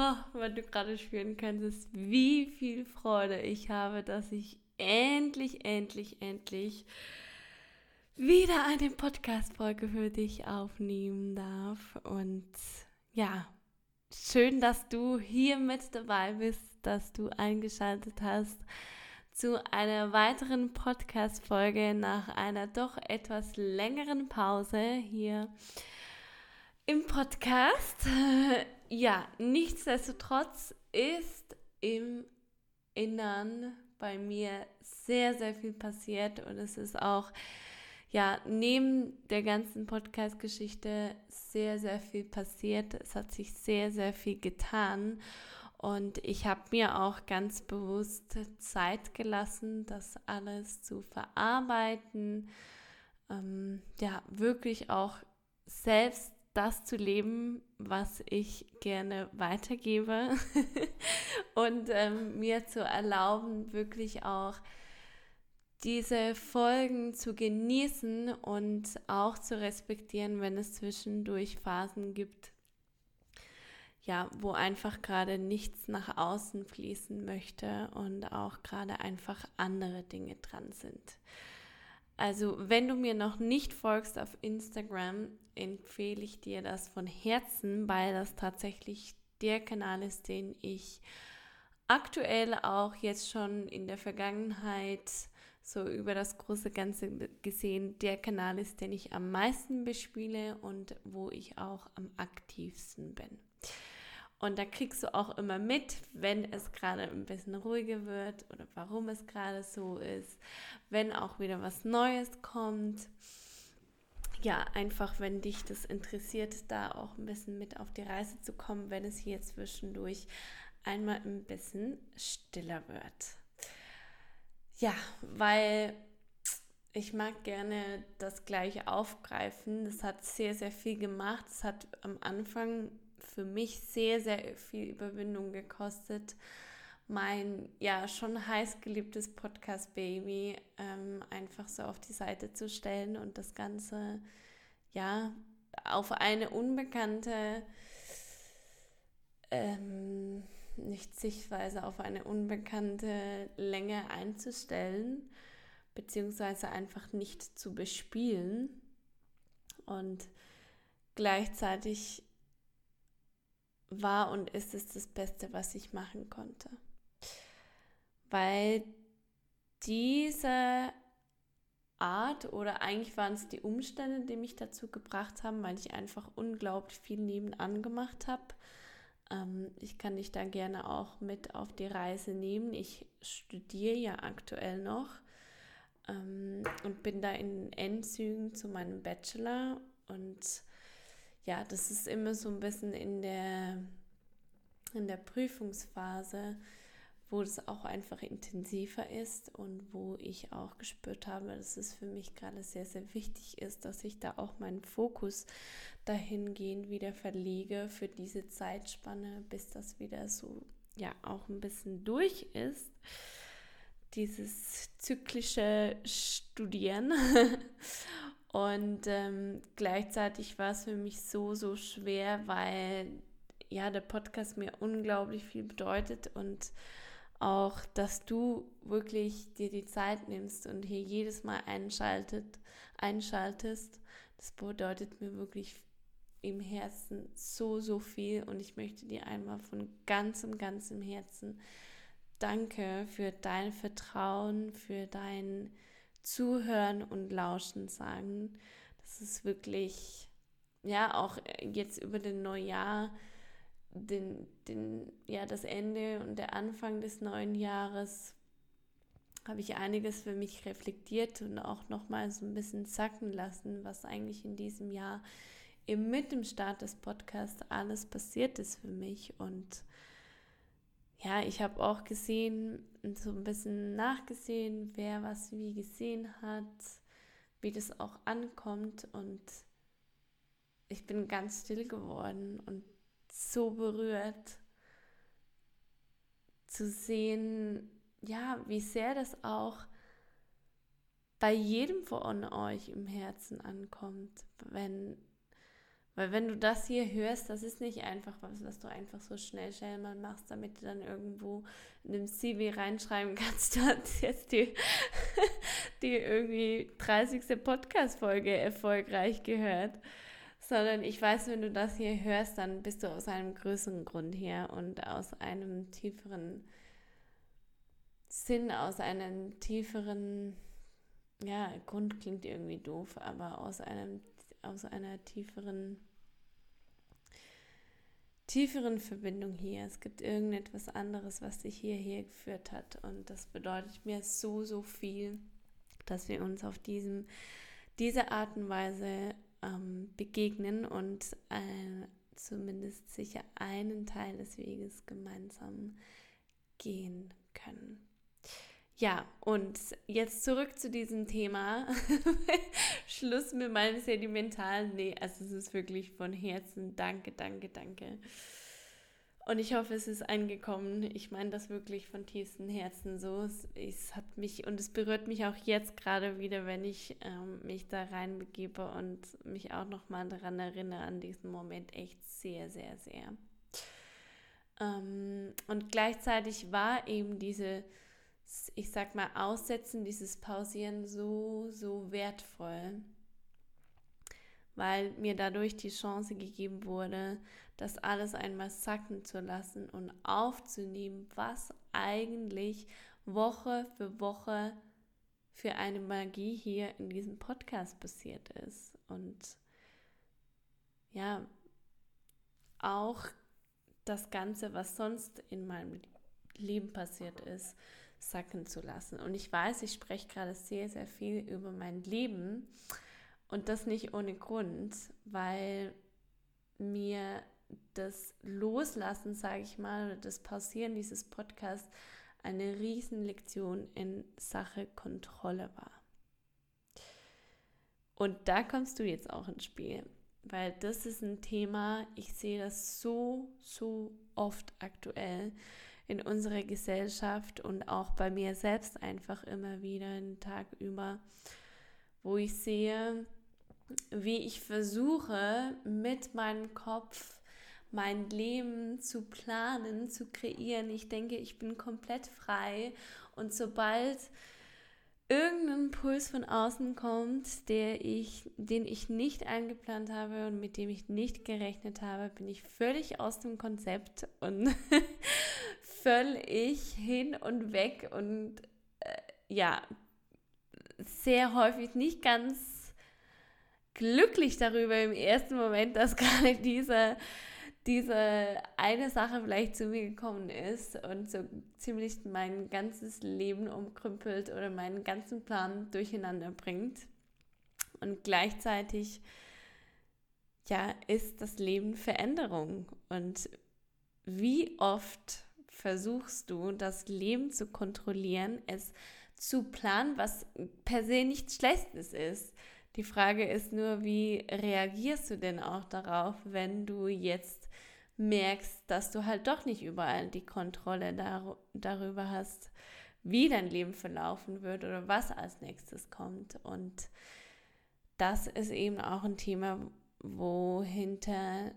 oh, wenn du gerade spüren könntest, wie viel Freude ich habe, dass ich endlich, endlich, endlich wieder eine Podcast-Folge für dich aufnehmen darf. Und ja, schön, dass du hier mit dabei bist, dass du eingeschaltet hast zu einer weiteren Podcast-Folge nach einer doch etwas längeren Pause hier im Podcast. Ja, nichtsdestotrotz ist im Innern bei mir sehr, sehr viel passiert und es ist auch, ja, neben der ganzen Podcast-Geschichte sehr, sehr viel passiert. Es hat sich sehr, sehr viel getan und ich habe mir auch ganz bewusst Zeit gelassen, das alles zu verarbeiten, ähm, ja, wirklich auch selbst das zu leben, was ich gerne weitergebe und ähm, mir zu erlauben, wirklich auch diese Folgen zu genießen und auch zu respektieren, wenn es zwischendurch Phasen gibt, ja, wo einfach gerade nichts nach außen fließen möchte und auch gerade einfach andere Dinge dran sind. Also, wenn du mir noch nicht folgst auf Instagram, empfehle ich dir das von Herzen, weil das tatsächlich der Kanal ist, den ich aktuell auch jetzt schon in der Vergangenheit so über das große Ganze gesehen der Kanal ist, den ich am meisten bespiele und wo ich auch am aktivsten bin. Und da kriegst du auch immer mit, wenn es gerade ein bisschen ruhiger wird oder warum es gerade so ist, wenn auch wieder was Neues kommt. Ja, einfach, wenn dich das interessiert, da auch ein bisschen mit auf die Reise zu kommen, wenn es hier zwischendurch einmal ein bisschen stiller wird. Ja, weil ich mag gerne das gleiche aufgreifen. Das hat sehr, sehr viel gemacht. Es hat am Anfang für mich sehr, sehr viel Überwindung gekostet, mein ja schon heiß geliebtes Podcast Baby ähm, einfach so auf die Seite zu stellen und das Ganze ja auf eine unbekannte ähm, nicht Sichtweise auf eine unbekannte Länge einzustellen, beziehungsweise einfach nicht zu bespielen. Und gleichzeitig war und ist es das Beste, was ich machen konnte. Weil diese Art oder eigentlich waren es die Umstände, die mich dazu gebracht haben, weil ich einfach unglaublich viel nebenan gemacht habe. Ähm, ich kann dich da gerne auch mit auf die Reise nehmen. Ich studiere ja aktuell noch ähm, und bin da in Endzügen zu meinem Bachelor und ja, das ist immer so ein bisschen in der, in der Prüfungsphase, wo es auch einfach intensiver ist und wo ich auch gespürt habe, dass es für mich gerade sehr, sehr wichtig ist, dass ich da auch meinen Fokus dahingehend wieder verlege für diese Zeitspanne, bis das wieder so, ja, auch ein bisschen durch ist. Dieses zyklische Studieren. Und ähm, gleichzeitig war es für mich so, so schwer, weil ja der Podcast mir unglaublich viel bedeutet und auch, dass du wirklich dir die Zeit nimmst und hier jedes Mal einschaltet, einschaltest, das bedeutet mir wirklich im Herzen so, so viel und ich möchte dir einmal von ganzem, ganzem Herzen danke für dein Vertrauen, für dein Zuhören und Lauschen sagen. Das ist wirklich, ja, auch jetzt über den Neujahr, den, den, ja, das Ende und der Anfang des neuen Jahres habe ich einiges für mich reflektiert und auch nochmal so ein bisschen sacken lassen, was eigentlich in diesem Jahr eben mit dem Start des Podcasts alles passiert ist für mich und ja, ich habe auch gesehen, so ein bisschen nachgesehen, wer was wie gesehen hat, wie das auch ankommt. Und ich bin ganz still geworden und so berührt zu sehen, ja, wie sehr das auch bei jedem von euch im Herzen ankommt, wenn Weil wenn du das hier hörst, das ist nicht einfach was, was du einfach so schnell, schnell mal machst, damit du dann irgendwo in dem CV reinschreiben kannst, du hast jetzt die, die irgendwie 30. Podcast-Folge erfolgreich gehört. Sondern ich weiß, wenn du das hier hörst, dann bist du aus einem größeren Grund hier und aus einem tieferen Sinn, aus einem tieferen, ja, Grund klingt irgendwie doof, aber aus einem, aus einer tieferen tieferen Verbindung hier. Es gibt irgendetwas anderes, was dich hierher geführt hat. Und das bedeutet mir so, so viel, dass wir uns auf diesem, diese Art und Weise ähm, begegnen und äh, zumindest sicher einen Teil des Weges gemeinsam gehen können. Ja, und jetzt zurück zu diesem Thema. Schluss mit meinem sentimentalen. Nee, also es ist wirklich von Herzen. Danke, danke, danke. Und ich hoffe, es ist angekommen. Ich meine das wirklich von tiefstem Herzen so. Es, es, hat mich und es berührt mich auch jetzt gerade wieder, wenn ich ähm, mich da reinbegebe und mich auch nochmal daran erinnere, an diesen Moment echt sehr, sehr, sehr. Ähm, und gleichzeitig war eben diese ich sag mal, Aussetzen, dieses Pausieren so, so wertvoll, weil mir dadurch die Chance gegeben wurde, das alles einmal sacken zu lassen und aufzunehmen, was eigentlich Woche für Woche für eine Magie hier in diesem Podcast passiert ist. Und ja, auch das Ganze, was sonst in meinem Leben passiert ist, sacken zu lassen. Und ich weiß, ich spreche gerade sehr, sehr viel über mein Leben und das nicht ohne Grund, weil mir das Loslassen, sage ich mal, oder das Pausieren dieses Podcasts eine Riesenlektion in Sache Kontrolle war. Und da kommst du jetzt auch ins Spiel, weil das ist ein Thema, ich sehe das so, so oft aktuell in unserer Gesellschaft und auch bei mir selbst einfach immer wieder einen Tag über, wo ich sehe, wie ich versuche, mit meinem Kopf mein Leben zu planen, zu kreieren. Ich denke, ich bin komplett frei und sobald irgendein Impuls von außen kommt, der ich, den ich nicht eingeplant habe und mit dem ich nicht gerechnet habe, bin ich völlig aus dem Konzept und völlig hin und weg und äh, ja, sehr häufig nicht ganz glücklich darüber im ersten Moment, dass gerade diese, diese eine Sache vielleicht zu mir gekommen ist und so ziemlich mein ganzes Leben umkrümpelt oder meinen ganzen Plan durcheinander bringt. Und gleichzeitig ja, ist das Leben Veränderung. Und wie oft versuchst du, das Leben zu kontrollieren, es zu planen, was per se nichts Schlechtes ist. Die Frage ist nur, wie reagierst du denn auch darauf, wenn du jetzt merkst, dass du halt doch nicht überall die Kontrolle dar darüber hast, wie dein Leben verlaufen wird oder was als nächstes kommt. Und das ist eben auch ein Thema, wo hinter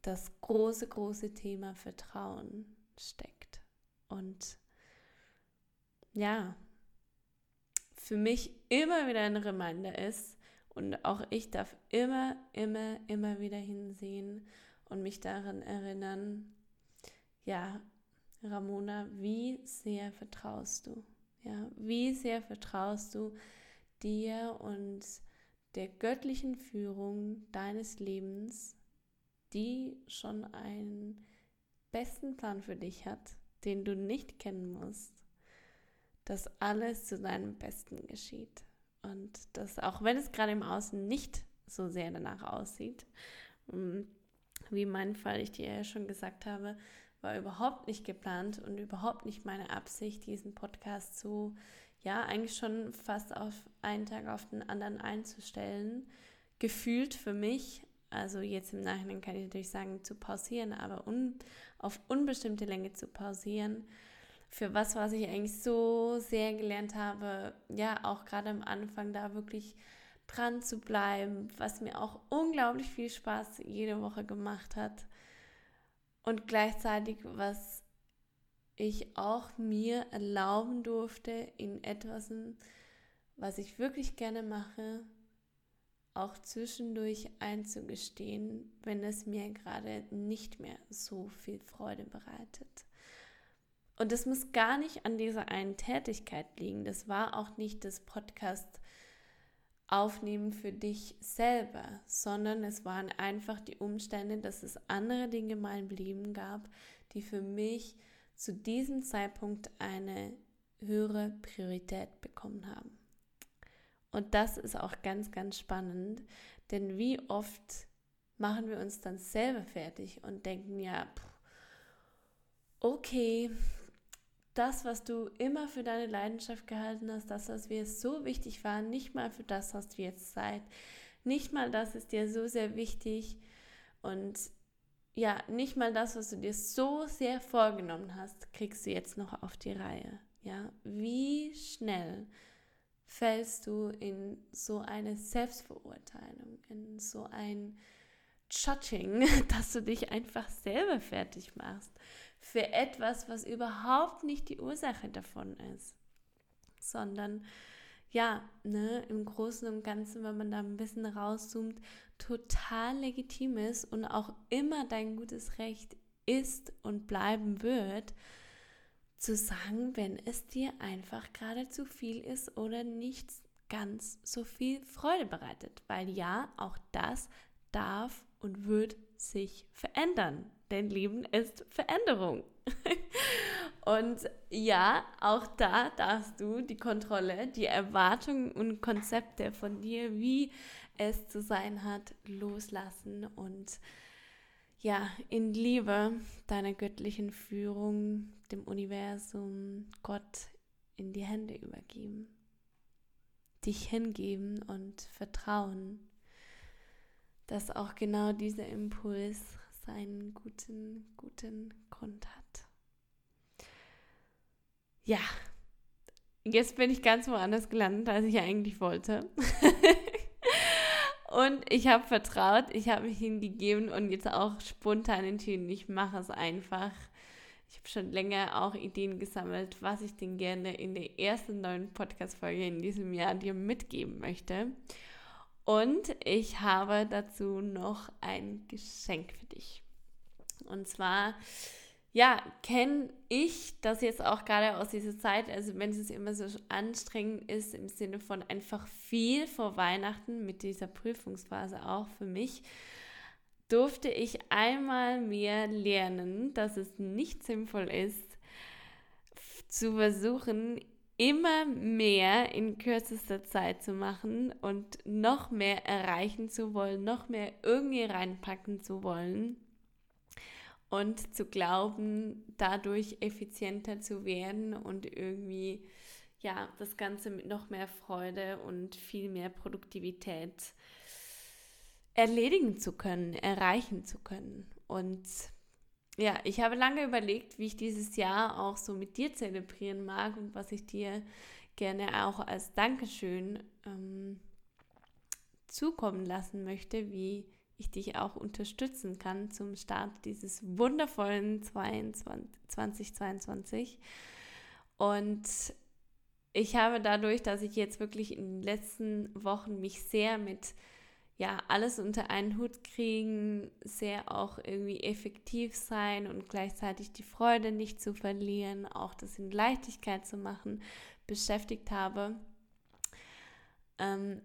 das große, große Thema Vertrauen steckt. Und ja, für mich immer wieder ein Reminder ist und auch ich darf immer, immer, immer wieder hinsehen und mich daran erinnern, ja, Ramona, wie sehr vertraust du? Ja, wie sehr vertraust du dir und der göttlichen Führung deines Lebens, die schon ein besten Plan für dich hat, den du nicht kennen musst, dass alles zu deinem Besten geschieht. Und dass auch wenn es gerade im Außen nicht so sehr danach aussieht, mm, wie mein Fall ich dir ja schon gesagt habe, war überhaupt nicht geplant und überhaupt nicht meine Absicht, diesen Podcast so, ja, eigentlich schon fast auf einen Tag auf den anderen einzustellen. Gefühlt für mich also jetzt im Nachhinein kann ich natürlich sagen, zu pausieren, aber un, auf unbestimmte Länge zu pausieren. Für was, was ich eigentlich so sehr gelernt habe, ja, auch gerade am Anfang da wirklich dran zu bleiben, was mir auch unglaublich viel Spaß jede Woche gemacht hat. Und gleichzeitig, was ich auch mir erlauben durfte, in etwas, was ich wirklich gerne mache, auch zwischendurch einzugestehen, wenn es mir gerade nicht mehr so viel Freude bereitet. Und das muss gar nicht an dieser einen Tätigkeit liegen. Das war auch nicht das Podcast aufnehmen für dich selber, sondern es waren einfach die Umstände, dass es andere Dinge in meinem Leben gab, die für mich zu diesem Zeitpunkt eine höhere Priorität bekommen haben. Und das ist auch ganz, ganz spannend, denn wie oft machen wir uns dann selber fertig und denken, ja, okay, das, was du immer für deine Leidenschaft gehalten hast, das, was dir so wichtig war, nicht mal für das hast du jetzt Zeit. Nicht mal das ist dir so sehr wichtig und ja, nicht mal das, was du dir so sehr vorgenommen hast, kriegst du jetzt noch auf die Reihe. Ja, wie schnell fällst du in so eine Selbstverurteilung, in so ein Judging, dass du dich einfach selber fertig machst für etwas, was überhaupt nicht die Ursache davon ist, sondern ja, ne, im Großen und Ganzen, wenn man da ein bisschen rauszoomt, total legitim ist und auch immer dein gutes Recht ist und bleiben wird, zu sagen, wenn es dir einfach gerade zu viel ist oder nicht ganz so viel Freude bereitet. Weil ja, auch das darf und wird sich verändern. Denn Leben ist Veränderung. und ja, auch da darfst du die Kontrolle, die Erwartungen und Konzepte von dir, wie es zu sein hat, loslassen und ja, in Liebe deiner göttlichen Führung, dem Universum, Gott in die Hände übergeben. Dich hingeben und vertrauen, dass auch genau dieser Impuls seinen guten, guten Grund hat. Ja, jetzt bin ich ganz woanders gelandet, als ich eigentlich wollte. Und ich habe vertraut, ich habe mich hingegeben und jetzt auch spontan entschieden, ich mache es einfach. Ich habe schon länger auch Ideen gesammelt, was ich denn gerne in der ersten neuen Podcast-Folge in diesem Jahr dir mitgeben möchte. Und ich habe dazu noch ein Geschenk für dich. Und zwar ja, kenne ich das jetzt auch gerade aus dieser Zeit, also wenn es immer so anstrengend ist, im Sinne von einfach viel vor Weihnachten mit dieser Prüfungsphase auch für mich, durfte ich einmal mehr lernen, dass es nicht sinnvoll ist, zu versuchen, immer mehr in kürzester Zeit zu machen und noch mehr erreichen zu wollen, noch mehr irgendwie reinpacken zu wollen und zu glauben, dadurch effizienter zu werden und irgendwie ja, das Ganze mit noch mehr Freude und viel mehr Produktivität erledigen zu können, erreichen zu können. Und ja, ich habe lange überlegt, wie ich dieses Jahr auch so mit dir zelebrieren mag und was ich dir gerne auch als Dankeschön ähm, zukommen lassen möchte, wie ich dich auch unterstützen kann zum Start dieses wundervollen 2022. Und ich habe dadurch, dass ich jetzt wirklich in den letzten Wochen mich sehr mit ja, alles unter einen Hut kriegen, sehr auch irgendwie effektiv sein und gleichzeitig die Freude nicht zu verlieren, auch das in Leichtigkeit zu machen, beschäftigt habe. Ähm,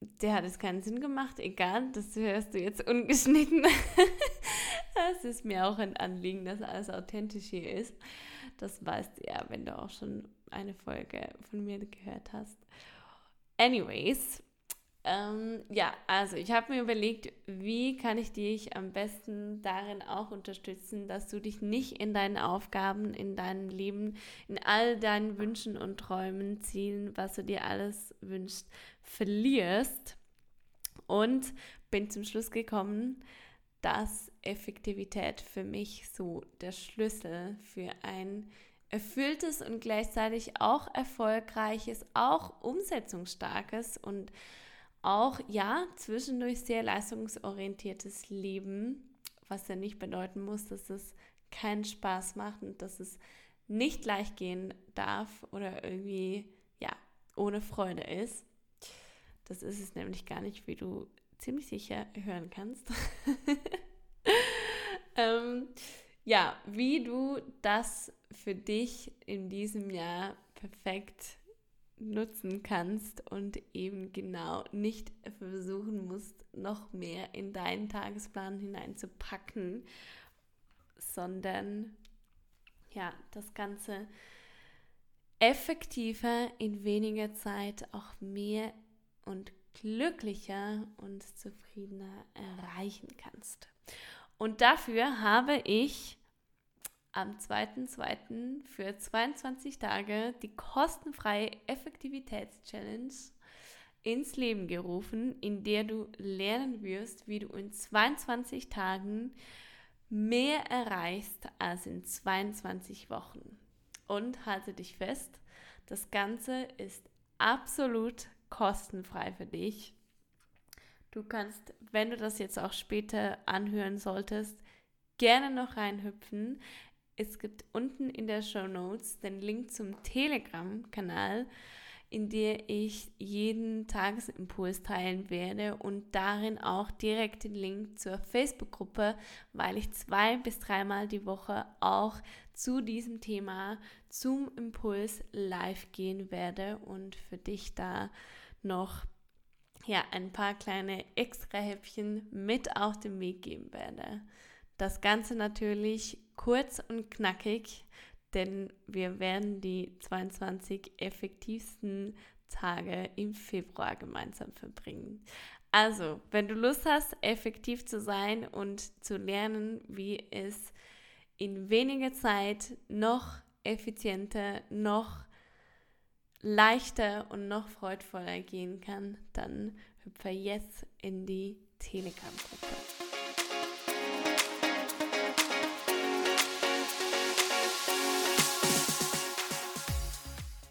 der hat es keinen Sinn gemacht, egal, das hörst du jetzt ungeschnitten. Es ist mir auch ein Anliegen, dass alles authentisch hier ist. Das weißt du ja, wenn du auch schon eine Folge von mir gehört hast. Anyways, ähm, ja, also ich habe mir überlegt, wie kann ich dich am besten darin auch unterstützen, dass du dich nicht in deinen Aufgaben, in deinem Leben, in all deinen Wünschen und Träumen, Zielen, was du dir alles wünschst, verlierst. Und bin zum Schluss gekommen, dass Effektivität für mich so der Schlüssel für ein erfülltes und gleichzeitig auch erfolgreiches, auch umsetzungsstarkes und auch ja zwischendurch sehr leistungsorientiertes Leben, was ja nicht bedeuten muss, dass es keinen Spaß macht und dass es nicht leicht gehen darf oder irgendwie ja ohne Freude ist. Das ist es nämlich gar nicht, wie du ziemlich sicher hören kannst. ähm, ja, wie du das für dich in diesem Jahr perfekt nutzen kannst und eben genau nicht versuchen musst, noch mehr in deinen Tagesplan hineinzupacken, sondern ja, das Ganze effektiver in weniger Zeit auch mehr und glücklicher und zufriedener erreichen kannst. Und dafür habe ich am 2.2. für 22 Tage die kostenfreie Effektivitätschallenge ins Leben gerufen, in der du lernen wirst, wie du in 22 Tagen mehr erreichst als in 22 Wochen. Und halte dich fest, das Ganze ist absolut kostenfrei für dich. Du kannst, wenn du das jetzt auch später anhören solltest, gerne noch reinhüpfen. Es gibt unten in der Show Notes den Link zum Telegram-Kanal, in der ich jeden Tagesimpuls teilen werde und darin auch direkt den Link zur Facebook-Gruppe, weil ich zwei bis dreimal die Woche auch zu diesem Thema, zum Impuls live gehen werde und für dich da noch ja, ein paar kleine extra Häppchen mit auf den Weg geben werde. Das Ganze natürlich kurz und knackig, denn wir werden die 22 effektivsten Tage im Februar gemeinsam verbringen. Also, wenn du Lust hast, effektiv zu sein und zu lernen, wie es in weniger Zeit noch effizienter, noch leichter und noch freudvoller gehen kann, dann hüpfe jetzt in die Telegram-Gruppe.